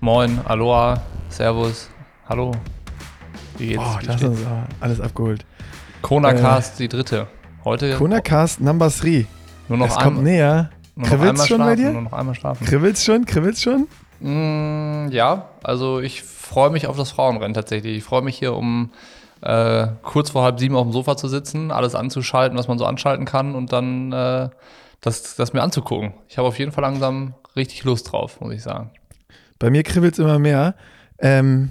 Moin, Aloha, Servus, Hallo. Wie geht's? Oh, das ist alles abgeholt. Kona Cast, äh, die dritte. Heute. Kona Cast Number 3. Nur noch es kommt näher. Kribbelt's schon schlafen, bei dir? Nur noch einmal schlafen. Kribbelt's schon? Kribbelt's schon? Mm, ja, also ich freue mich auf das Frauenrennen tatsächlich. Ich freue mich hier um äh, kurz vor halb sieben auf dem Sofa zu sitzen, alles anzuschalten, was man so anschalten kann und dann äh, das, das mir anzugucken. Ich habe auf jeden Fall langsam richtig Lust drauf, muss ich sagen. Bei mir kribbelt es immer mehr. Ähm,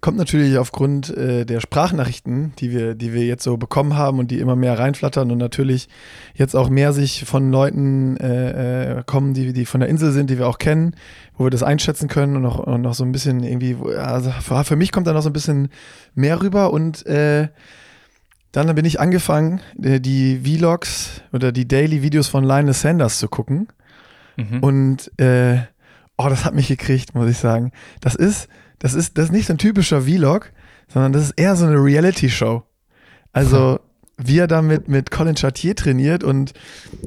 kommt natürlich aufgrund äh, der Sprachnachrichten, die wir, die wir jetzt so bekommen haben und die immer mehr reinflattern und natürlich jetzt auch mehr sich von Leuten äh, äh, kommen, die, die von der Insel sind, die wir auch kennen, wo wir das einschätzen können und noch, und noch so ein bisschen irgendwie, also für, für mich kommt da noch so ein bisschen mehr rüber und äh, dann bin ich angefangen, äh, die Vlogs oder die Daily Videos von Lionel Sanders zu gucken. Mhm. Und äh, oh, das hat mich gekriegt, muss ich sagen. Das ist, das ist, das ist nicht so ein typischer Vlog, sondern das ist eher so eine Reality-Show. Also, wie er da mit, mit Colin Chartier trainiert und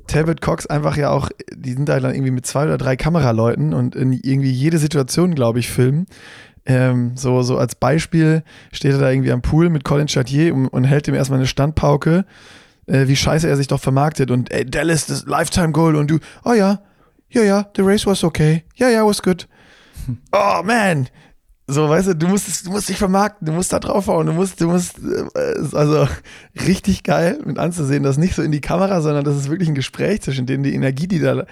Talbot Cox einfach ja auch, die sind da dann irgendwie mit zwei oder drei Kameraleuten und in irgendwie jede Situation, glaube ich, filmen. Ähm, so, so als Beispiel steht er da irgendwie am Pool mit Colin Chartier und, und hält ihm erstmal eine Standpauke, äh, wie scheiße er sich doch vermarktet und ey, Dallas, das Lifetime Goal und du, oh ja, ja, ja, the race was okay. Ja, ja, was good. Oh man. So, weißt du, du musst, du musst dich vermarkten, du musst da draufhauen, du musst, du musst, äh, also richtig geil mit anzusehen, das nicht so in die Kamera, sondern das ist wirklich ein Gespräch zwischen denen, die Energie, die da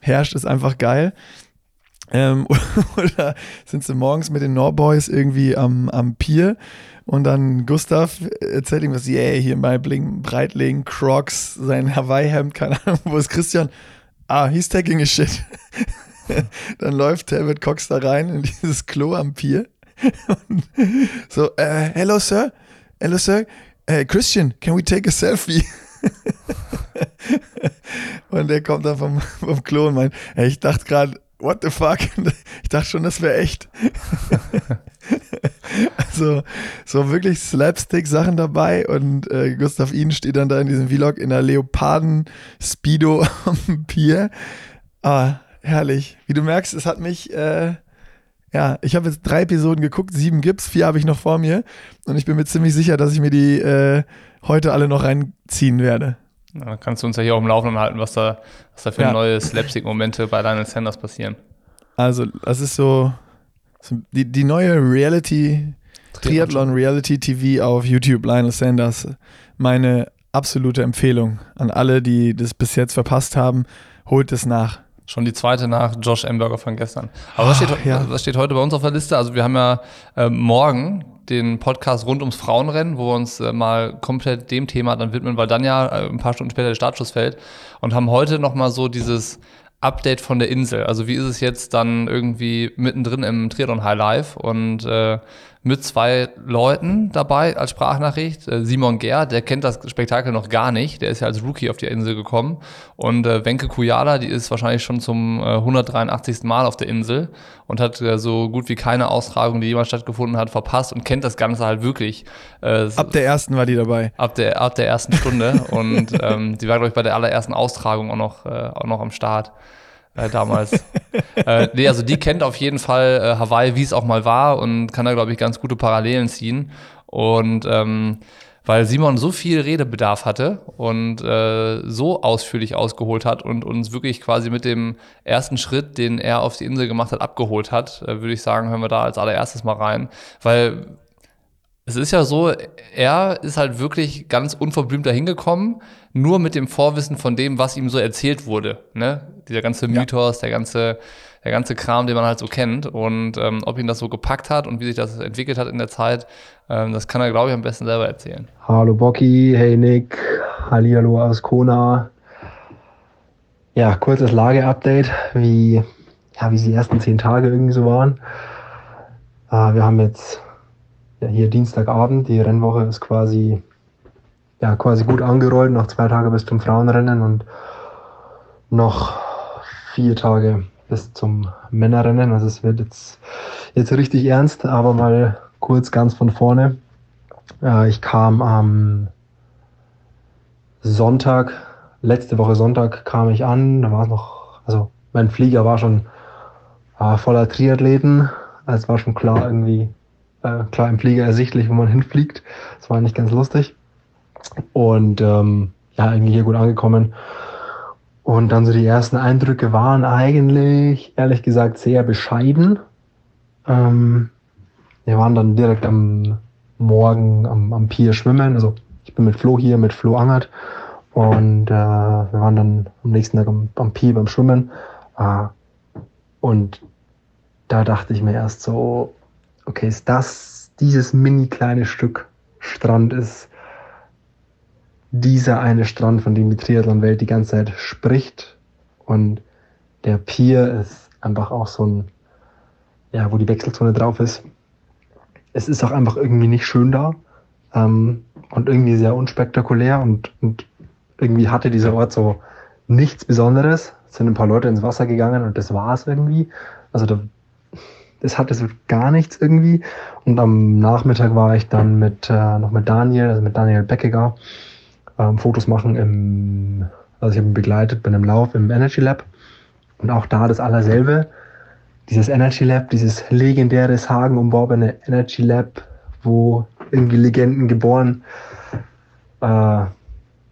herrscht, ist einfach geil. Ähm, oder sind sie morgens mit den Norboys irgendwie am, am Pier und dann Gustav erzählt ihm was, yeah, hier mein Bling, Breitling, Crocs, sein Hawaii-Hemd, keine Ahnung, wo ist Christian? Ah, he's taking a shit. dann läuft Talbot Cox da rein in dieses Klo am Pier. so, uh, hello, sir. Hello, sir. Uh, Christian, can we take a selfie? und der kommt dann vom, vom Klo und meint, hey, ich dachte gerade, what the fuck? Ich dachte schon, das wäre echt. Also, so wirklich Slapstick-Sachen dabei und äh, Gustav Ihn steht dann da in diesem Vlog in der Leoparden-Speedo am Pier. Ah, herrlich. Wie du merkst, es hat mich, äh, ja, ich habe jetzt drei Episoden geguckt, sieben gibt's, vier habe ich noch vor mir und ich bin mir ziemlich sicher, dass ich mir die äh, heute alle noch reinziehen werde. Da kannst du uns ja hier auch im Laufenden halten, was da, was da für ja. neue Slapstick-Momente bei Lionel Sanders passieren. Also, das ist so, die, die neue Reality, Triathlon Reality TV auf YouTube, Lionel Sanders. Meine absolute Empfehlung an alle, die das bis jetzt verpasst haben, holt es nach. Schon die zweite nach Josh Amberger von gestern. Aber was, steht, ja. was steht heute bei uns auf der Liste? Also wir haben ja äh, morgen den Podcast rund ums Frauenrennen, wo wir uns äh, mal komplett dem Thema dann widmen, weil dann ja äh, ein paar Stunden später der Startschuss fällt und haben heute nochmal so dieses Update von der Insel. Also wie ist es jetzt dann irgendwie mittendrin im Triathlon High Life und äh, mit zwei Leuten dabei als Sprachnachricht. Äh, Simon Ger, der kennt das Spektakel noch gar nicht. Der ist ja als Rookie auf die Insel gekommen. Und äh, Wenke Kujala, die ist wahrscheinlich schon zum äh, 183. Mal auf der Insel und hat äh, so gut wie keine Austragung, die jemals stattgefunden hat, verpasst und kennt das Ganze halt wirklich. Äh, ab der ersten war die dabei. Ab der, ab der ersten Stunde. und ähm, die war, glaube ich, bei der allerersten Austragung auch noch, äh, auch noch am Start äh, damals. äh, nee, also die kennt auf jeden Fall äh, Hawaii, wie es auch mal war und kann da, glaube ich, ganz gute Parallelen ziehen. Und ähm, weil Simon so viel Redebedarf hatte und äh, so ausführlich ausgeholt hat und uns wirklich quasi mit dem ersten Schritt, den er auf die Insel gemacht hat, abgeholt hat, äh, würde ich sagen, hören wir da als allererstes mal rein. Weil es ist ja so, er ist halt wirklich ganz unverblümt dahin gekommen, nur mit dem Vorwissen von dem, was ihm so erzählt wurde. Ne? Dieser ganze Mythos, ja. der ganze, der ganze Kram, den man halt so kennt. Und ähm, ob ihn das so gepackt hat und wie sich das entwickelt hat in der Zeit, ähm, das kann er, glaube ich, am besten selber erzählen. Hallo Bocky, hey Nick, Hallihallo aus Kona. Ja, kurzes Lageupdate, wie, ja, wie die ersten zehn Tage irgendwie so waren. Äh, wir haben jetzt ja, hier Dienstagabend. Die Rennwoche ist quasi, ja, quasi gut angerollt, noch zwei Tage bis zum Frauenrennen und noch vier Tage bis zum Männerrennen. Also es wird jetzt, jetzt richtig ernst, aber mal kurz ganz von vorne. Ja, ich kam am Sonntag, letzte Woche Sonntag kam ich an, da war es noch, also mein Flieger war schon äh, voller Triathleten. Es war schon klar irgendwie, äh, klar im Flieger ersichtlich, wo man hinfliegt. Das war nicht ganz lustig. Und ähm, ja, irgendwie hier gut angekommen. Und dann so die ersten Eindrücke waren eigentlich, ehrlich gesagt, sehr bescheiden. Ähm, wir waren dann direkt am Morgen am, am Pier schwimmen. Also ich bin mit Flo hier, mit Flo Angert. Und äh, wir waren dann am nächsten Tag am, am Pier beim Schwimmen. Äh, und da dachte ich mir erst so, okay, ist das dieses mini kleine Stück Strand ist dieser eine Strand, von dem die Triathlon-Welt die ganze Zeit spricht. Und der Pier ist einfach auch so ein, ja, wo die Wechselzone drauf ist. Es ist auch einfach irgendwie nicht schön da ähm, und irgendwie sehr unspektakulär und, und irgendwie hatte dieser Ort so nichts Besonderes. Es sind ein paar Leute ins Wasser gegangen und das war es irgendwie. Also da, das hatte so gar nichts irgendwie. Und am Nachmittag war ich dann mit äh, noch mit Daniel, also mit Daniel Beckegar, ähm, Fotos machen im, also ich habe ihn begleitet bei einem Lauf im Energy Lab. Und auch da das allerselbe. Dieses Energy Lab, dieses legendäre Hagen umworbene Energy Lab, wo irgendwie Legenden geboren äh,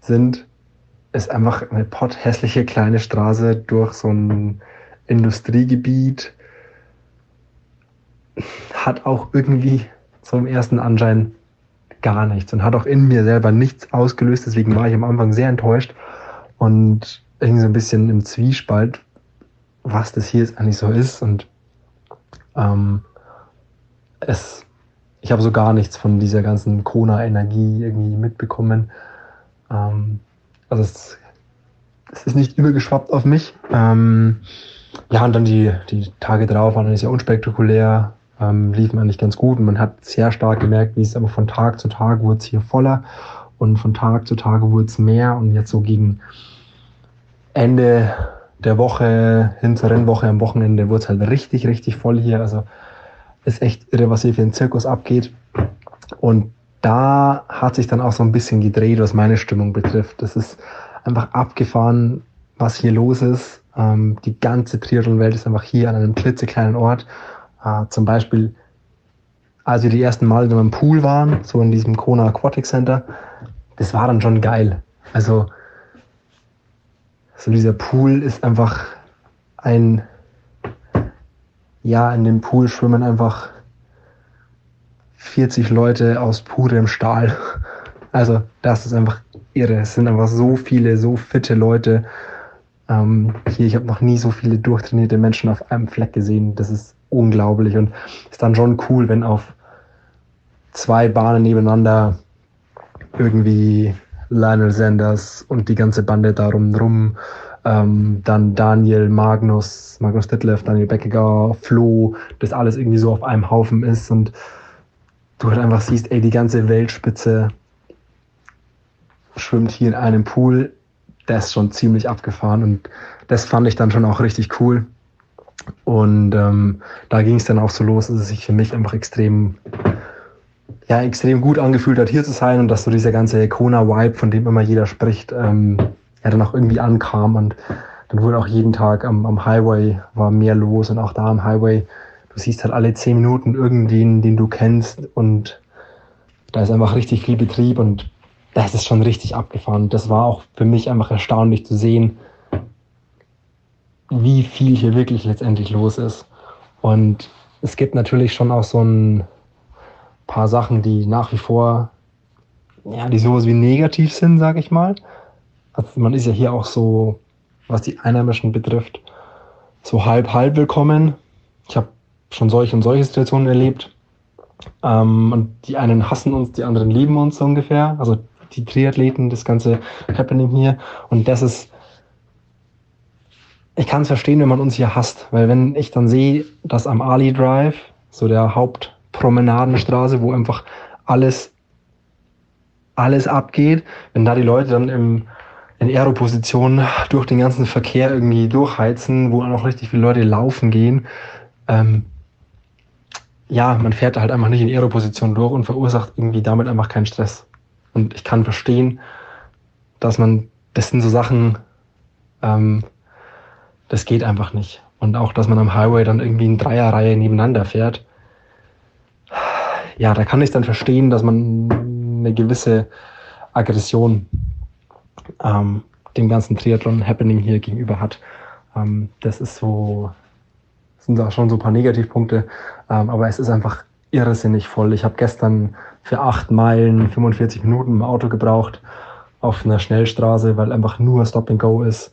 sind, ist einfach eine potthässliche kleine Straße durch so ein Industriegebiet. Hat auch irgendwie im ersten Anschein gar nichts und hat auch in mir selber nichts ausgelöst. Deswegen war ich am Anfang sehr enttäuscht und irgendwie so ein bisschen im Zwiespalt, was das hier jetzt eigentlich so ist. Und ähm, es, ich habe so gar nichts von dieser ganzen Kona-Energie irgendwie mitbekommen. Ähm, also es, es, ist nicht übergeschwappt auf mich. Ähm, ja, und dann die, die Tage drauf waren dann sehr unspektakulär ähm, liefen eigentlich ganz gut und man hat sehr stark gemerkt, wie es aber von Tag zu Tag wurde es hier voller und von Tag zu Tag wurde es mehr und jetzt so gegen Ende der Woche hin zur Rennwoche am Wochenende wurde es halt richtig, richtig voll hier. Also ist echt irre, was hier für ein Zirkus abgeht. Und da hat sich dann auch so ein bisschen gedreht, was meine Stimmung betrifft. Das ist einfach abgefahren, was hier los ist. Ähm, die ganze Triathlon-Welt ist einfach hier an einem klitzekleinen Ort äh, zum Beispiel, als wir die ersten Mal in einem Pool waren, so in diesem Kona Aquatic Center, das war dann schon geil. Also, so dieser Pool ist einfach ein, ja, in dem Pool schwimmen einfach 40 Leute aus purem Stahl. Also, das ist einfach irre. Es sind einfach so viele, so fitte Leute. Ähm, hier, ich habe noch nie so viele durchtrainierte Menschen auf einem Fleck gesehen. Das ist unglaublich und ist dann schon cool, wenn auf zwei Bahnen nebeneinander irgendwie Lionel Sanders und die ganze Bande darum rum, ähm, dann Daniel, Magnus, Magnus Ditlev, Daniel Beckegar, Flo, das alles irgendwie so auf einem Haufen ist und du halt einfach siehst, ey, die ganze Weltspitze schwimmt hier in einem Pool, der ist schon ziemlich abgefahren und das fand ich dann schon auch richtig cool. Und ähm, da ging es dann auch so los, dass es sich für mich einfach extrem, ja, extrem gut angefühlt hat, hier zu sein und dass so dieser ganze Kona-Vibe, von dem immer jeder spricht, ähm, ja, dann auch irgendwie ankam und dann wurde auch jeden Tag am, am Highway war mehr los und auch da am Highway, du siehst halt alle zehn Minuten irgendwen, den du kennst und da ist einfach richtig viel Betrieb und das ist schon richtig abgefahren. Das war auch für mich einfach erstaunlich zu sehen, wie viel hier wirklich letztendlich los ist. Und es gibt natürlich schon auch so ein paar Sachen, die nach wie vor, ja, die sowas wie negativ sind, sag ich mal. Also man ist ja hier auch so, was die Einheimischen betrifft, so halb, halb willkommen. Ich habe schon solche und solche Situationen erlebt. Ähm, und die einen hassen uns, die anderen lieben uns so ungefähr. Also die Triathleten, das ganze Happening hier. Und das ist ich kann es verstehen, wenn man uns hier hasst, weil wenn ich dann sehe, dass am Ali Drive, so der Hauptpromenadenstraße, wo einfach alles, alles abgeht, wenn da die Leute dann im, in Aeroposition durch den ganzen Verkehr irgendwie durchheizen, wo auch richtig viele Leute laufen gehen, ähm, ja, man fährt halt einfach nicht in Aeroposition durch und verursacht irgendwie damit einfach keinen Stress. Und ich kann verstehen, dass man, das sind so Sachen, ähm, das geht einfach nicht. Und auch, dass man am Highway dann irgendwie in Dreierreihe nebeneinander fährt. Ja, da kann ich dann verstehen, dass man eine gewisse Aggression ähm, dem ganzen Triathlon-Happening hier gegenüber hat. Ähm, das ist so, sind da schon so ein paar Negativpunkte, ähm, aber es ist einfach irrsinnig voll. Ich habe gestern für acht Meilen 45 Minuten im Auto gebraucht auf einer Schnellstraße, weil einfach nur Stop and Go ist.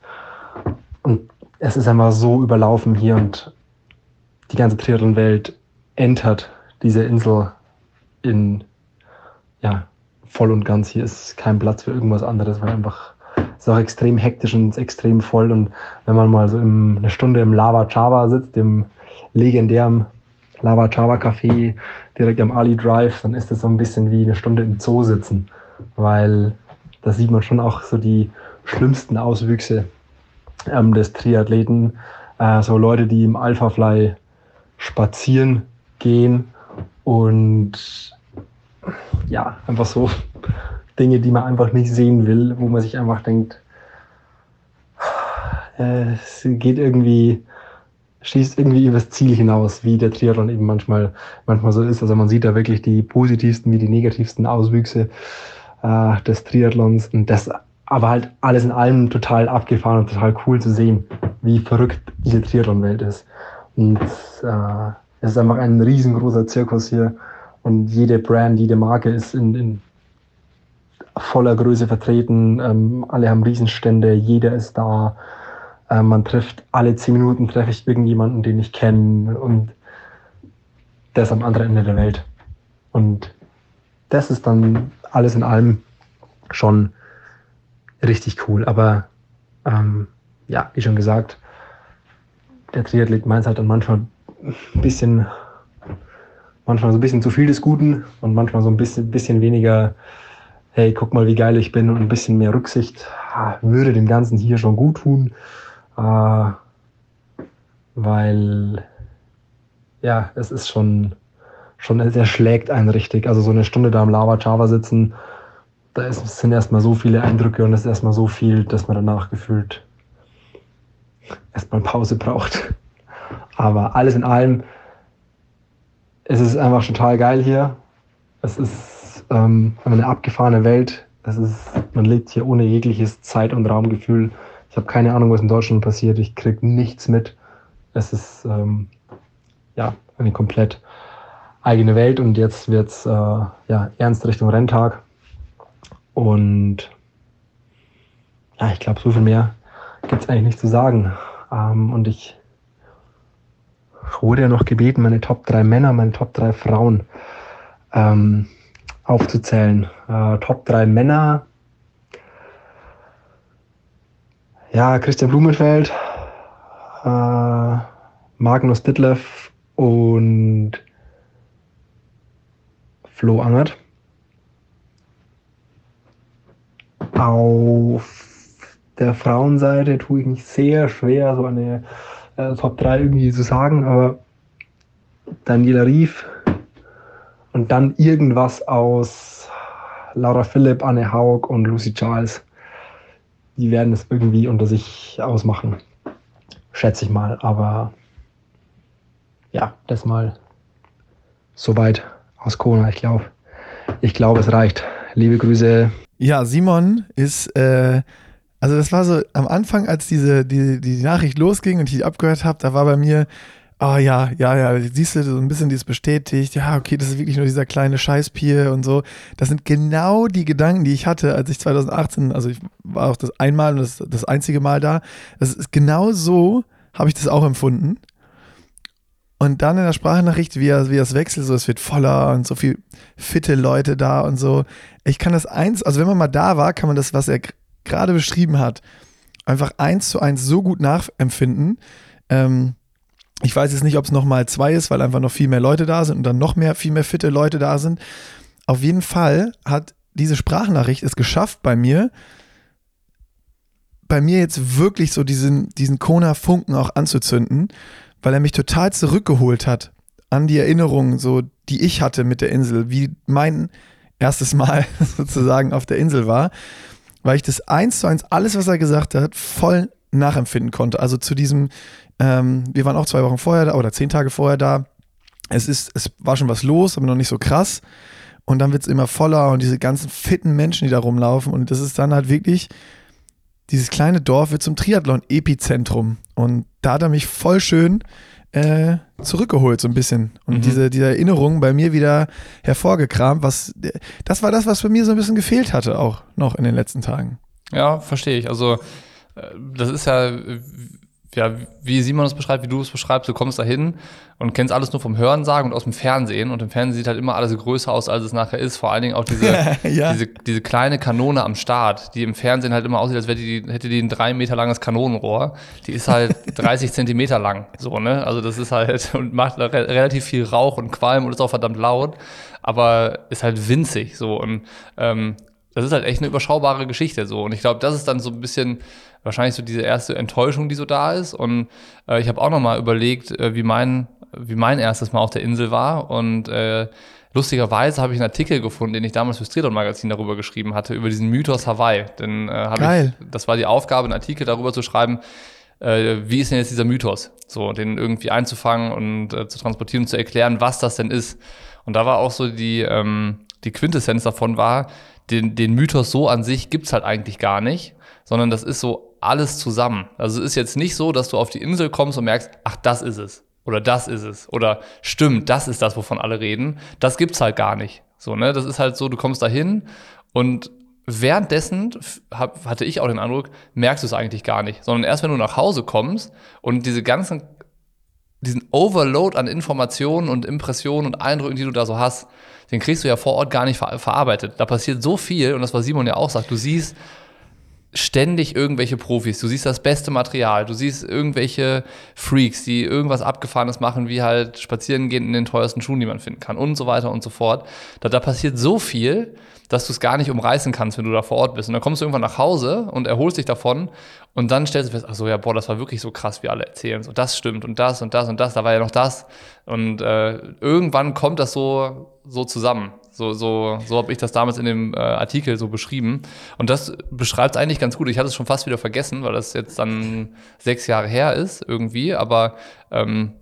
Und es ist einfach so überlaufen hier und die ganze Triathlon-Welt entert diese Insel in, ja, voll und ganz. Hier ist kein Platz für irgendwas anderes, weil einfach ist auch extrem hektisch und extrem voll. Und wenn man mal so im, eine Stunde im Lava Chava sitzt, dem legendären Lava Chava Café direkt am Ali Drive, dann ist das so ein bisschen wie eine Stunde im Zoo sitzen, weil da sieht man schon auch so die schlimmsten Auswüchse ähm, des Triathleten. Äh, so Leute, die im Alpha Fly spazieren gehen und ja, einfach so Dinge, die man einfach nicht sehen will, wo man sich einfach denkt, äh, es geht irgendwie, schießt irgendwie übers Ziel hinaus, wie der Triathlon eben manchmal, manchmal so ist. Also man sieht da wirklich die positivsten wie die negativsten Auswüchse äh, des Triathlons und das aber halt alles in allem total abgefahren und total cool zu sehen, wie verrückt diese Triathlon-Welt ist. Und äh, es ist einfach ein riesengroßer Zirkus hier und jede Brand, jede Marke ist in, in voller Größe vertreten. Ähm, alle haben Riesenstände, jeder ist da. Ähm, man trifft alle zehn Minuten treffe ich irgendjemanden, den ich kenne und der ist am anderen Ende der Welt. Und das ist dann alles in allem schon richtig cool. Aber ähm, ja, wie schon gesagt, der Triathlet meint halt dann manchmal ein bisschen, manchmal so ein bisschen zu viel des Guten und manchmal so ein bisschen, bisschen weniger hey, guck mal, wie geil ich bin und ein bisschen mehr Rücksicht würde dem Ganzen hier schon gut tun. Äh, weil, ja, es ist schon, schon, es schlägt einen richtig. Also so eine Stunde da am Lava Java sitzen, da ist, sind erstmal so viele Eindrücke und es ist erstmal so viel, dass man danach gefühlt erstmal Pause braucht. Aber alles in allem, es ist einfach total geil hier. Es ist ähm, eine abgefahrene Welt. Das ist, man lebt hier ohne jegliches Zeit- und Raumgefühl. Ich habe keine Ahnung, was in Deutschland passiert. Ich kriege nichts mit. Es ist ähm, ja eine komplett eigene Welt und jetzt wird es äh, ja, ernst Richtung Renntag. Und ja, ich glaube, so viel mehr gibt es eigentlich nicht zu sagen. Ähm, und ich wurde ja noch gebeten, meine Top 3 Männer, meine Top 3 Frauen ähm, aufzuzählen. Äh, Top 3 Männer. Ja, Christian Blumenfeld, äh, Magnus Ditlev und Flo Angert. Auf der Frauenseite tue ich mich sehr schwer, so eine äh, Top 3 irgendwie zu sagen, aber Daniela Rief, und dann irgendwas aus Laura Philipp, Anne Haug und Lucy Charles. Die werden es irgendwie unter sich ausmachen. Schätze ich mal. Aber ja, das mal soweit aus Kona. Ich glaube, ich glaube, es reicht. Liebe Grüße. Ja, Simon ist, äh, also das war so am Anfang, als diese, die, die Nachricht losging und ich die abgehört habe, da war bei mir ah ja, ja, ja, siehst du, so ein bisschen dieses bestätigt, ja, okay, das ist wirklich nur dieser kleine Scheißpier und so. Das sind genau die Gedanken, die ich hatte, als ich 2018, also ich war auch das einmal und das, das einzige Mal da. Das ist genau so, habe ich das auch empfunden. Und dann in der Sprachnachricht, wie, er, wie das wechselt, so es wird voller und so viel fitte Leute da und so. Ich kann das eins, also wenn man mal da war, kann man das, was er gerade beschrieben hat, einfach eins zu eins so gut nachempfinden. Ähm, ich weiß jetzt nicht, ob es nochmal zwei ist, weil einfach noch viel mehr Leute da sind und dann noch mehr, viel mehr fitte Leute da sind. Auf jeden Fall hat diese Sprachnachricht es geschafft bei mir, bei mir jetzt wirklich so diesen, diesen Kona-Funken auch anzuzünden, weil er mich total zurückgeholt hat an die Erinnerungen, so, die ich hatte mit der Insel, wie mein erstes Mal sozusagen auf der Insel war, weil ich das eins zu eins, alles, was er gesagt hat, voll nachempfinden konnte. Also zu diesem, ähm, wir waren auch zwei Wochen vorher da oder zehn Tage vorher da. Es ist, es war schon was los, aber noch nicht so krass. Und dann wird es immer voller und diese ganzen fitten Menschen, die da rumlaufen. Und das ist dann halt wirklich, dieses kleine Dorf wird zum Triathlon-Epizentrum. Und da hat er mich voll schön äh, zurückgeholt, so ein bisschen. Und Mhm. diese, diese Erinnerung bei mir wieder hervorgekramt, was, das war das, was bei mir so ein bisschen gefehlt hatte, auch noch in den letzten Tagen. Ja, verstehe ich. Also, äh, das ist ja, ja, wie Simon es beschreibt, wie du es beschreibst, du kommst da hin und kennst alles nur vom Hörensagen und aus dem Fernsehen. Und im Fernsehen sieht halt immer alles größer aus, als es nachher ist. Vor allen Dingen auch diese, Ja. diese, diese kleine Kanone am Start, die im Fernsehen halt immer aussieht, als wäre die, hätte die ein drei Meter langes Kanonenrohr. Die ist halt 30 Zentimeter lang. So, ne? Also das ist halt und macht re relativ viel Rauch und Qualm und ist auch verdammt laut, aber ist halt winzig. So und ähm, das ist halt echt eine überschaubare Geschichte so. Und ich glaube, das ist dann so ein bisschen wahrscheinlich so diese erste Enttäuschung, die so da ist. Und äh, ich habe auch noch mal überlegt, äh, wie mein wie mein erstes Mal auf der Insel war und äh, Lustigerweise habe ich einen Artikel gefunden, den ich damals fürs Triathlon-Magazin darüber geschrieben hatte, über diesen Mythos Hawaii. Denn äh, ich, das war die Aufgabe, einen Artikel darüber zu schreiben, äh, wie ist denn jetzt dieser Mythos? So, den irgendwie einzufangen und äh, zu transportieren und zu erklären, was das denn ist. Und da war auch so die, ähm, die Quintessenz davon war, den, den Mythos so an sich gibt's halt eigentlich gar nicht, sondern das ist so alles zusammen. Also es ist jetzt nicht so, dass du auf die Insel kommst und merkst, ach, das ist es. Oder das ist es. Oder stimmt, das ist das, wovon alle reden. Das gibt's halt gar nicht. So, ne? Das ist halt so, du kommst da hin und währenddessen hab, hatte ich auch den Eindruck, merkst du es eigentlich gar nicht. Sondern erst wenn du nach Hause kommst und diese ganzen, diesen Overload an Informationen und Impressionen und Eindrücken, die du da so hast, den kriegst du ja vor Ort gar nicht ver verarbeitet. Da passiert so viel, und das, was Simon ja auch sagt, du siehst ständig irgendwelche Profis. Du siehst das beste Material, du siehst irgendwelche Freaks, die irgendwas Abgefahrenes machen, wie halt spazieren gehen in den teuersten Schuhen, die man finden kann und so weiter und so fort. Da, da passiert so viel, dass du es gar nicht umreißen kannst, wenn du da vor Ort bist. Und dann kommst du irgendwann nach Hause und erholst dich davon und dann stellst du fest, ach so, ja, boah, das war wirklich so krass, wie alle erzählen. So, das stimmt und das und das und das, da war ja noch das. Und äh, irgendwann kommt das so, so zusammen. So, so, so habe ich das damals in dem äh, Artikel so beschrieben. Und das beschreibt eigentlich ganz gut. Ich hatte es schon fast wieder vergessen, weil das jetzt dann sechs Jahre her ist irgendwie. Aber ähm,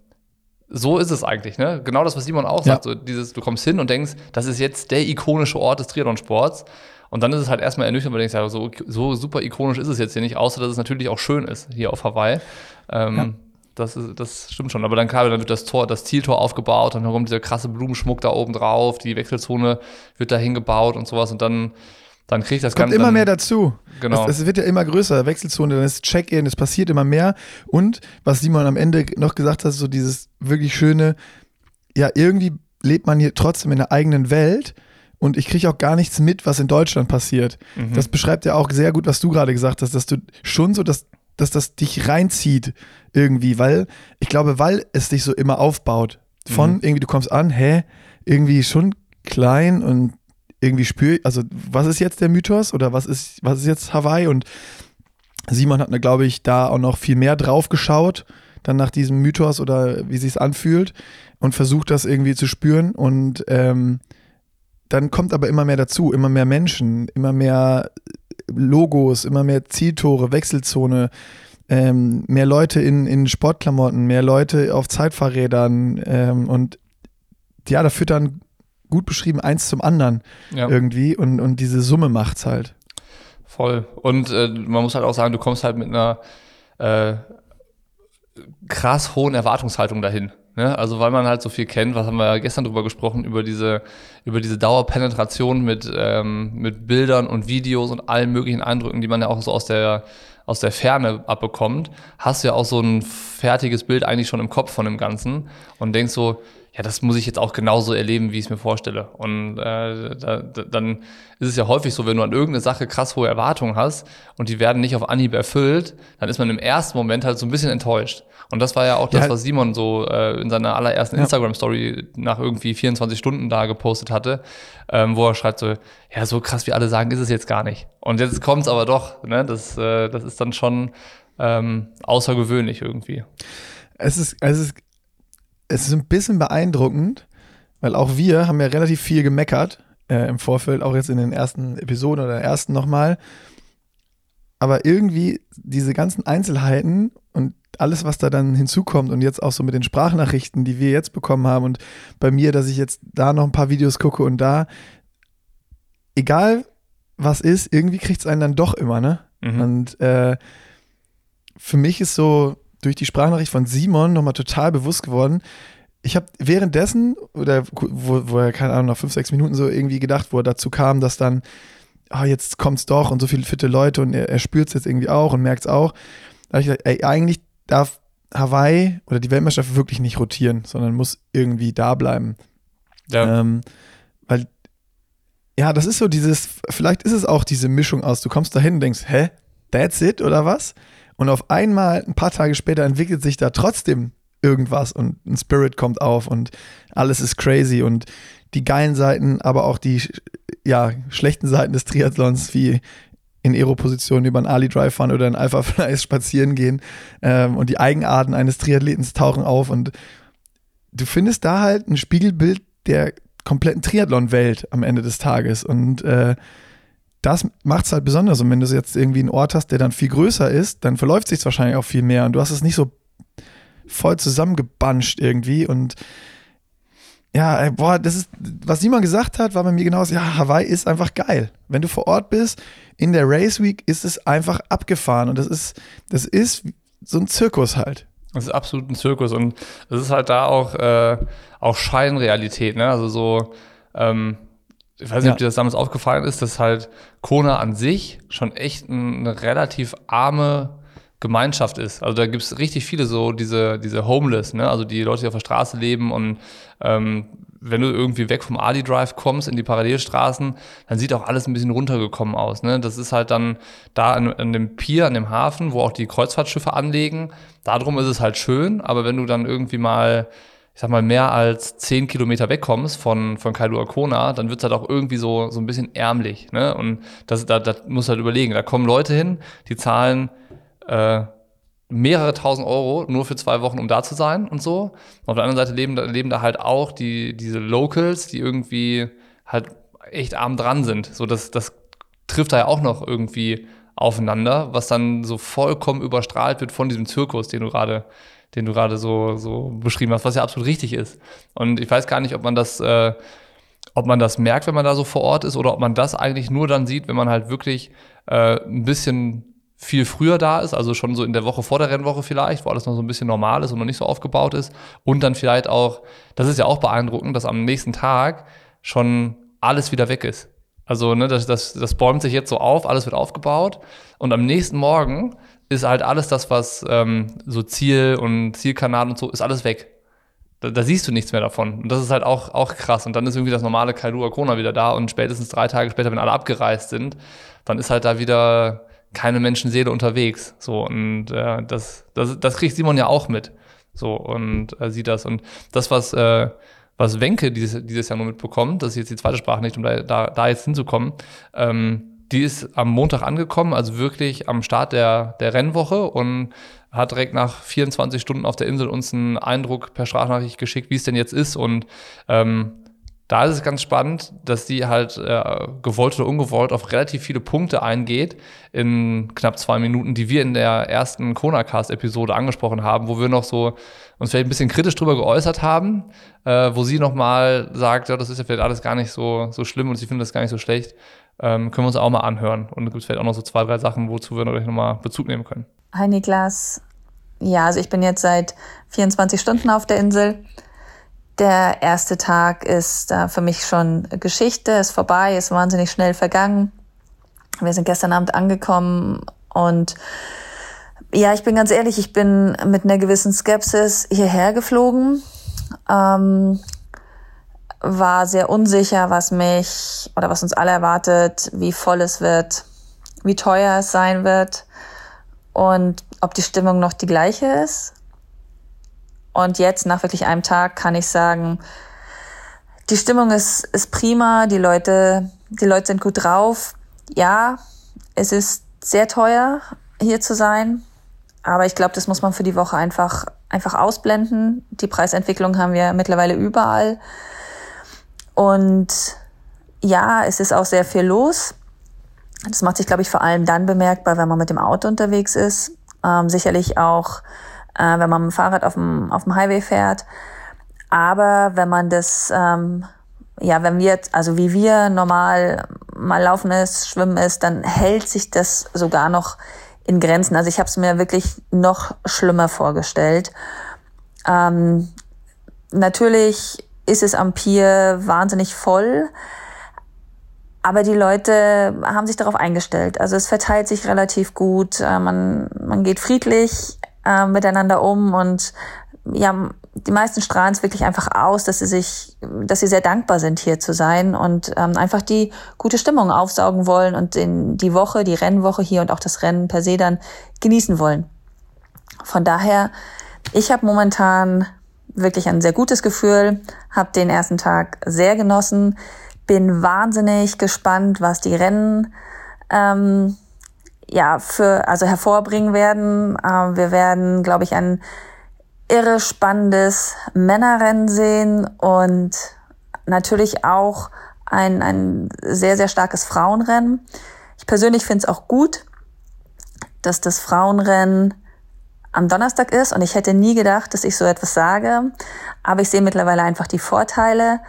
so ist es eigentlich, ne? Genau das, was Simon auch Ja. sagt. So dieses, du kommst hin und denkst, das ist jetzt der ikonische Ort des Triathlonsports. Und dann ist es halt erstmal ernüchternd, weil du denkst, ja, so, so super ikonisch ist es jetzt hier nicht, außer dass es natürlich auch schön ist hier auf Hawaii. Ähm, Ja. das, ist, das stimmt schon. Aber dann klar, dann wird das Tor, das Zieltor aufgebaut, dann kommt dieser krasse Blumenschmuck da oben drauf, die Wechselzone wird da hingebaut und sowas. Und dann, dann kriegt das Kommt Ganze. immer dann, mehr dazu. Genau. Es, es wird ja immer größer, Wechselzone, dann ist Check-in, es passiert immer mehr. Und was Simon am Ende noch gesagt hat, so dieses wirklich schöne, ja, irgendwie lebt man hier trotzdem in der eigenen Welt und ich kriege auch gar nichts mit, was in Deutschland passiert. Mhm. Das beschreibt ja auch sehr gut, was du gerade gesagt hast, dass du schon so, dass, dass das dich reinzieht irgendwie, weil ich glaube, weil es dich so immer aufbaut. Von Mhm. irgendwie, du kommst an, hä, irgendwie schon klein und irgendwie spür, also was ist jetzt der Mythos oder was ist, was ist jetzt Hawaii? Und Simon hat, glaube ich, da auch noch viel mehr drauf geschaut, dann nach diesem Mythos oder wie sich anfühlt und versucht das irgendwie zu spüren und ähm, dann kommt aber immer mehr dazu, immer mehr Menschen, immer mehr Logos, immer mehr Zieltore, Wechselzone, ähm, mehr Leute in, in Sportklamotten, mehr Leute auf Zeitfahrrädern ähm, und ja, da führt dann gut beschrieben eins zum anderen ja. irgendwie und, und diese Summe macht's halt. Voll. Und äh, man muss halt auch sagen, du kommst halt mit einer äh, krass hohen Erwartungshaltung dahin. Ne? Also weil man halt so viel kennt, was haben wir ja gestern drüber gesprochen, über diese, über diese Dauerpenetration mit, ähm, mit Bildern und Videos und allen möglichen Eindrücken, die man ja auch so aus der, aus der Ferne abbekommt, hast du ja auch so ein fertiges Bild eigentlich schon im Kopf von dem Ganzen und denkst so, ja, das muss ich jetzt auch genauso erleben, wie ich es mir vorstelle. Und äh, da, da, dann ist es ja häufig so, wenn du an irgendeine Sache krass hohe Erwartungen hast und die werden nicht auf Anhieb erfüllt, dann ist man im ersten Moment halt so ein bisschen enttäuscht. Und das war ja auch das, Ja. was Simon so äh, in seiner allerersten Ja. Instagram-Story nach irgendwie 24 Stunden da gepostet hatte, ähm, wo er schreibt so, ja, so krass wie alle sagen, ist es jetzt gar nicht. Und jetzt kommt's aber doch, ne? Das, äh, das ist dann schon ähm, außergewöhnlich irgendwie. Es ist, es ist, es ist ein bisschen beeindruckend, weil auch wir haben ja relativ viel gemeckert äh, im Vorfeld, auch jetzt in den ersten Episoden oder der ersten nochmal. aber irgendwie diese ganzen Einzelheiten und alles, was da dann hinzukommt und jetzt auch so mit den Sprachnachrichten, die wir jetzt bekommen haben und bei mir, dass ich jetzt da noch ein paar Videos gucke und da, egal was ist, irgendwie kriegt es einen dann doch immer, ne? Mhm. Und äh, für mich ist so durch die Sprachnachricht von Simon nochmal total bewusst geworden, ich habe währenddessen, oder wo, wo er, keine Ahnung, nach fünf, sechs Minuten so irgendwie gedacht, wo er dazu kam, dass dann, ah, jetzt kommt's doch und so viele fitte Leute und er, er spürt es jetzt irgendwie auch und merkt es auch. Da habe ich gesagt, ey, eigentlich darf Hawaii oder die Weltmeisterschaft wirklich nicht rotieren, sondern muss irgendwie da bleiben. Ja. Ähm, weil, ja, das ist so dieses, vielleicht ist es auch diese Mischung aus, du kommst dahin und denkst, hä, that's it oder was? Und auf einmal, ein paar Tage später, entwickelt sich da trotzdem irgendwas und ein Spirit kommt auf und alles ist crazy und die geilen Seiten, aber auch die ja, schlechten Seiten des Triathlons, wie in Aero-Positionen über einen Ali-Drive fahren oder in Alpha-Flies spazieren gehen ähm, und die Eigenarten eines Triathletens tauchen auf und du findest da halt ein Spiegelbild der kompletten Triathlon-Welt am Ende des Tages und äh, das macht es halt besonders. Und wenn du jetzt irgendwie einen Ort hast, der dann viel größer ist, dann verläuft sich wahrscheinlich auch viel mehr und du hast es nicht so voll zusammengebanscht irgendwie und ja, boah, das ist, was Simon gesagt hat, war bei mir genauso, ja, Hawaii ist einfach geil. Wenn du vor Ort bist, in der Race Week ist es einfach abgefahren und das ist, das ist so ein Zirkus halt. Das ist absolut ein Zirkus und es ist halt da auch, äh, auch Scheinrealität, ne? Also so, ähm, ich weiß nicht, ja. ob dir das damals aufgefallen ist, dass halt Kona an sich schon echt eine relativ arme Gemeinschaft ist. Also da gibt es richtig viele so diese, diese Homeless, ne? also die Leute, die auf der Straße leben und ähm, wenn du irgendwie weg vom Ali Drive kommst in die Parallelstraßen, dann sieht auch alles ein bisschen runtergekommen aus. Ne? Das ist halt dann da an, an dem Pier, an dem Hafen, wo auch die Kreuzfahrtschiffe anlegen. Darum ist es halt schön, aber wenn du dann irgendwie mal ich sag mal, mehr als zehn Kilometer wegkommst von, von Kailua Kona, dann wird's halt auch irgendwie so, so ein bisschen ärmlich. Ne? Und das, da, da musst halt überlegen. Da kommen Leute hin, die zahlen äh, mehrere tausend Euro nur für zwei Wochen, um da zu sein und so. Auf der anderen Seite leben, leben da halt auch die, diese Locals, die irgendwie halt echt arm dran sind. So, das, das trifft da ja auch noch irgendwie aufeinander, was dann so vollkommen überstrahlt wird von diesem Zirkus, den du gerade den du gerade so, so beschrieben hast, was ja absolut richtig ist. Und ich weiß gar nicht, ob man das, äh, ob man das merkt, wenn man da so vor Ort ist, oder ob man das eigentlich nur dann sieht, wenn man halt wirklich äh, ein bisschen viel früher da ist, also schon so in der Woche vor der Rennwoche vielleicht, wo alles noch so ein bisschen normal ist und noch nicht so aufgebaut ist. Und dann vielleicht auch, das ist ja auch beeindruckend, dass am nächsten Tag schon alles wieder weg ist. Also, ne, das, das, das bäumt sich jetzt so auf, alles wird aufgebaut und am nächsten Morgen ist halt alles das, was ähm, so Ziel und Zielkanal und so, ist alles weg. Da, da, siehst du nichts mehr davon. Und das ist halt auch, auch krass. Und dann ist irgendwie das normale Kailua Kona wieder da und spätestens drei Tage später, wenn alle abgereist sind, dann ist halt da wieder keine Menschenseele unterwegs. So, und äh, das, das, das kriegt Simon ja auch mit. So, und äh, sieht das. Und das, was, äh, was Wenke dieses, dieses Jahr nur mitbekommt, das ist jetzt die zweite Sprache nicht, um da, da, da jetzt hinzukommen, ähm, die ist am Montag angekommen, also wirklich am Start der, der Rennwoche und hat direkt nach 24 Stunden auf der Insel uns einen Eindruck per Sprachnachricht geschickt, wie es denn jetzt ist. Und ähm, da ist es ganz spannend, dass die halt äh, gewollt oder ungewollt auf relativ viele Punkte eingeht in knapp zwei Minuten, die wir in der ersten Kona-Cast-Episode angesprochen haben, wo wir noch so uns vielleicht ein bisschen kritisch drüber geäußert haben, äh, wo sie nochmal sagt, ja, das ist ja vielleicht alles gar nicht so, so schlimm und sie findet das gar nicht so schlecht. Ähm, können wir uns auch mal anhören. Und da gibt es vielleicht auch noch so zwei, drei Sachen, wozu wir euch nochmal Bezug nehmen können. Hi Niklas. Ja, also ich bin jetzt seit 24 Stunden auf der Insel. Der erste Tag ist äh, für mich schon Geschichte, ist vorbei, ist wahnsinnig schnell vergangen. Wir sind gestern Abend angekommen und ja, ich bin ganz ehrlich, ich bin mit einer gewissen Skepsis hierher geflogen. Ähm, war sehr unsicher, was mich oder was uns alle erwartet, wie voll es wird, wie teuer es sein wird und ob die Stimmung noch die gleiche ist. Und jetzt, nach wirklich einem Tag, kann ich sagen, die Stimmung ist, ist prima, die Leute, die Leute sind gut drauf. Ja, es ist sehr teuer, hier zu sein. Aber ich glaube, das muss man für die Woche einfach, einfach ausblenden. Die Preisentwicklung haben wir mittlerweile überall. Und ja, es ist auch sehr viel los. Das macht sich, glaube ich, vor allem dann bemerkbar, wenn man mit dem Auto unterwegs ist. Ähm, sicherlich auch, äh, wenn man mit dem Fahrrad auf dem, auf dem Highway fährt. Aber wenn man das, ähm, ja, wenn wir, also wie wir normal mal laufen ist, schwimmen ist, dann hält sich das sogar noch in Grenzen. Also ich habe es mir wirklich noch schlimmer vorgestellt. Ähm, natürlich ist es am Pier wahnsinnig voll, aber die Leute haben sich darauf eingestellt. Also es verteilt sich relativ gut. Äh, man, man geht friedlich äh, miteinander um und ja, die meisten strahlen es wirklich einfach aus, dass sie sich, dass sie sehr dankbar sind, hier zu sein und ähm, einfach die gute Stimmung aufsaugen wollen und den, die Woche, die Rennwoche hier und auch das Rennen per se dann genießen wollen. Von daher, ich habe momentan wirklich ein sehr gutes Gefühl, habe den ersten Tag sehr genossen, bin wahnsinnig gespannt, was die Rennen ähm, ja für also hervorbringen werden. Äh, wir werden, glaube ich, ein irre spannendes Männerrennen sehen und natürlich auch ein, ein sehr, sehr starkes Frauenrennen. Ich persönlich finde es auch gut, dass das Frauenrennen am Donnerstag ist und ich hätte nie gedacht, dass ich so etwas sage, aber ich sehe mittlerweile einfach die Vorteile,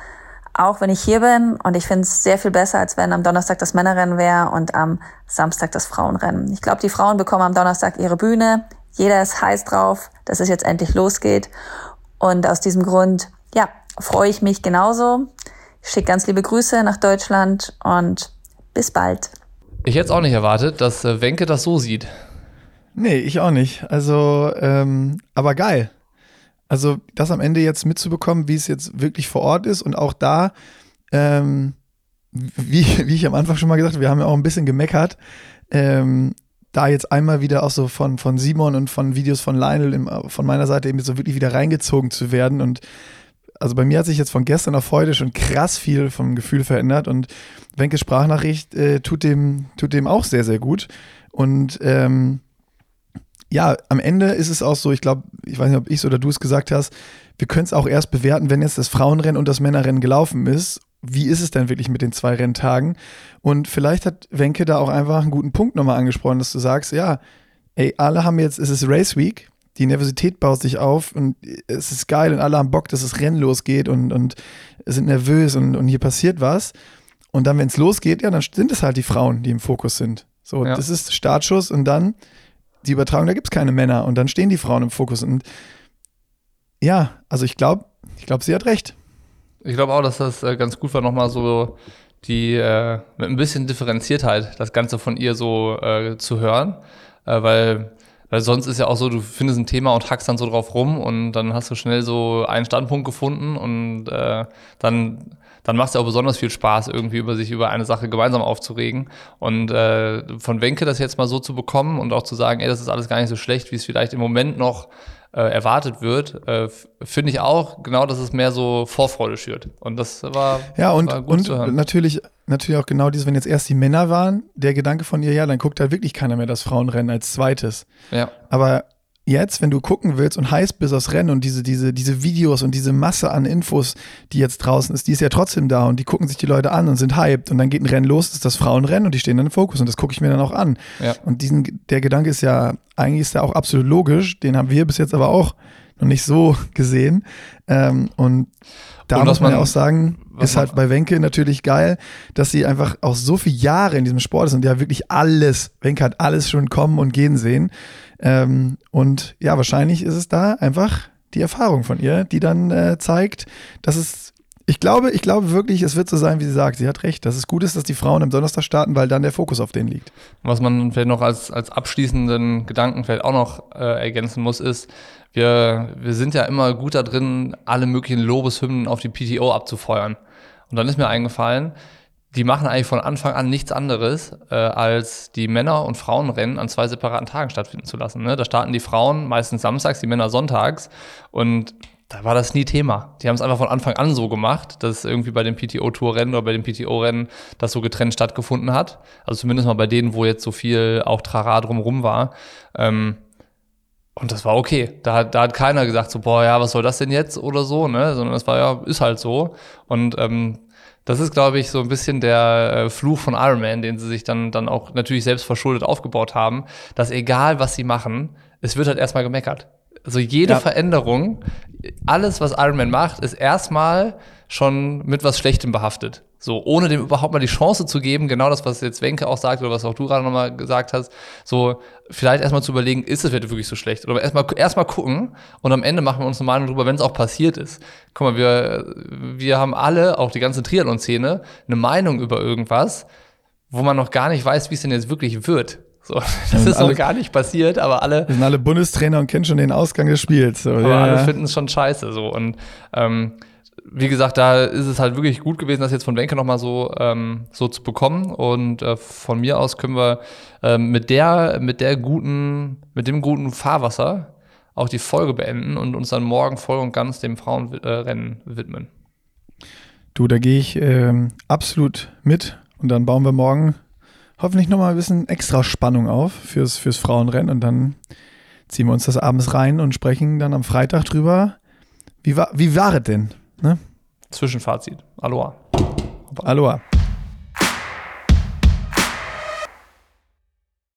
auch wenn ich hier bin und ich finde es sehr viel besser, als wenn am Donnerstag das Männerrennen wäre und am Samstag das Frauenrennen. Ich glaube, die Frauen bekommen am Donnerstag ihre Bühne, jeder ist heiß drauf, dass es jetzt endlich losgeht und aus diesem Grund, ja, freue ich mich genauso. Ich schicke ganz liebe Grüße nach Deutschland und bis bald. Ich hätte es auch nicht erwartet, dass äh, Wenke das so sieht. Nee, ich auch nicht. Also, ähm, aber geil. Also, das am Ende jetzt mitzubekommen, wie es jetzt wirklich vor Ort ist und auch da, ähm, wie, wie ich am Anfang schon mal gesagt habe, wir haben ja auch ein bisschen gemeckert, ähm, da jetzt einmal wieder auch so von, von Simon und von Videos von Lionel im, von meiner Seite eben so wirklich wieder reingezogen zu werden. Und also bei mir hat sich jetzt von gestern auf heute schon krass viel vom Gefühl verändert und Wenkes Sprachnachricht äh, tut, dem, tut dem auch sehr, sehr gut. Und ähm, ja, am Ende ist es auch so, ich glaube, ich weiß nicht, ob ich es oder du es gesagt hast, wir können es auch erst bewerten, wenn jetzt das Frauenrennen und das Männerrennen gelaufen ist. Wie ist es denn wirklich mit den zwei Renntagen? Und vielleicht hat Wenke da auch einfach einen guten Punkt nochmal angesprochen, dass du sagst, ja, ey, alle haben jetzt, es ist Race Week, die Nervosität baut sich auf und es ist geil und alle haben Bock, dass das Rennen losgeht und, und sind nervös und, und hier passiert was. Und dann, wenn es losgeht, ja, dann sind es halt die Frauen, die im Fokus sind. So, ja. das ist Startschuss und dann die Übertragung, da gibt es keine Männer und dann stehen die Frauen im Fokus. Und ja, also ich glaube, ich glaube, sie hat recht. Ich glaube auch, dass das äh, ganz gut war, nochmal so die äh, mit ein bisschen Differenziertheit das Ganze von ihr so äh, zu hören. Äh, weil, weil sonst ist ja auch so, du findest ein Thema und hackst dann so drauf rum und dann hast du schnell so einen Standpunkt gefunden und äh, dann dann macht es ja auch besonders viel Spaß, irgendwie über sich über eine Sache gemeinsam aufzuregen. Und äh, von Wenke das jetzt mal so zu bekommen und auch zu sagen, ey, das ist alles gar nicht so schlecht, wie es vielleicht im Moment noch äh, erwartet wird, äh, finde ich auch genau, dass es mehr so Vorfreude schürt. Und das war, ja, und, war gut und zu hören. natürlich, natürlich auch genau dieses, wenn jetzt erst die Männer waren, der Gedanke von ihr, ja, dann guckt halt wirklich keiner mehr das Frauenrennen als zweites. Ja. Aber jetzt, wenn du gucken willst und heiß bist aufs Rennen und diese, diese, diese Videos und diese Masse an Infos, die jetzt draußen ist, die ist ja trotzdem da und die gucken sich die Leute an und sind hyped und dann geht ein Rennen los, das ist das Frauenrennen und die stehen dann im Fokus und das gucke ich mir dann auch an. Ja. Und diesen, der Gedanke ist ja, eigentlich ist der auch absolut logisch, den haben wir bis jetzt aber auch noch nicht so gesehen. Ähm, und da und muss man ja auch sagen, ist halt bei Wenke natürlich geil, dass sie einfach auch so viele Jahre in diesem Sport ist und ja wirklich alles, Wenke hat alles schon kommen und gehen sehen. Ähm, und ja, wahrscheinlich ist es da einfach die Erfahrung von ihr, die dann äh, zeigt, dass es ich glaube, ich glaube wirklich, es wird so sein, wie sie sagt. Sie hat recht, dass es gut ist, dass die Frauen am Donnerstag starten, weil dann der Fokus auf denen liegt. Was man vielleicht noch als, als abschließenden Gedanken vielleicht auch noch äh, ergänzen muss, ist, wir, wir sind ja immer gut da drin, alle möglichen Lobeshymnen auf die PTO abzufeuern. Und dann ist mir eingefallen, die machen eigentlich von Anfang an nichts anderes, äh, als die Männer- und Frauenrennen an zwei separaten Tagen stattfinden zu lassen. Ne? Da starten die Frauen meistens samstags, die Männer sonntags. Und da war das nie Thema. Die haben es einfach von Anfang an so gemacht, dass irgendwie bei den PTO-Tour-Rennen oder bei den PTO-Rennen das so getrennt stattgefunden hat. Also zumindest mal bei denen, wo jetzt so viel auch Trara drumrum war. Ähm, und das war okay. Da, da hat keiner gesagt so, boah, ja, was soll das denn jetzt oder so, ne? Sondern das war ja, ist halt so. Und ähm, Das ist, glaube ich, so ein bisschen der äh, Fluch von Iron Man, den sie sich dann, dann auch natürlich selbst verschuldet aufgebaut haben, dass egal was sie machen, es wird halt erstmal gemeckert. Also jede Ja. Veränderung, alles, was Iron Man macht, ist erstmal schon mit was Schlechtem behaftet. So, ohne dem überhaupt mal die Chance zu geben, genau das, was jetzt Wenke auch sagt oder was auch du gerade nochmal gesagt hast, so vielleicht erstmal zu überlegen, ist es wirklich so schlecht? Oder erstmal erstmal gucken und am Ende machen wir uns eine Meinung drüber, wenn es auch passiert ist. Guck mal, wir, wir haben alle, auch die ganze Triathlon-Szene, eine Meinung über irgendwas, wo man noch gar nicht weiß, wie es denn jetzt wirklich wird. So, das ist noch alle- gar nicht passiert, aber alle, Wir sind alle Bundestrainer und kennen schon den Ausgang des Spiels. So, aber ja, alle finden es schon scheiße. So. Und ähm, wie gesagt, da ist es halt wirklich gut gewesen, das jetzt von Wenke nochmal so, ähm, so zu bekommen. Und äh, von mir aus können wir ähm, mit der, mit der guten, mit dem guten Fahrwasser auch die Folge beenden und uns dann morgen voll und ganz dem Frauenrennen widmen. Du, da gehe ich ähm, absolut mit und dann bauen wir morgen hoffentlich nochmal ein bisschen extra Spannung auf fürs, fürs Frauenrennen und dann ziehen wir uns das abends rein und sprechen dann am Freitag drüber. Wie war, wie war es denn? Ne? Zwischenfazit. Aloha. Aloha.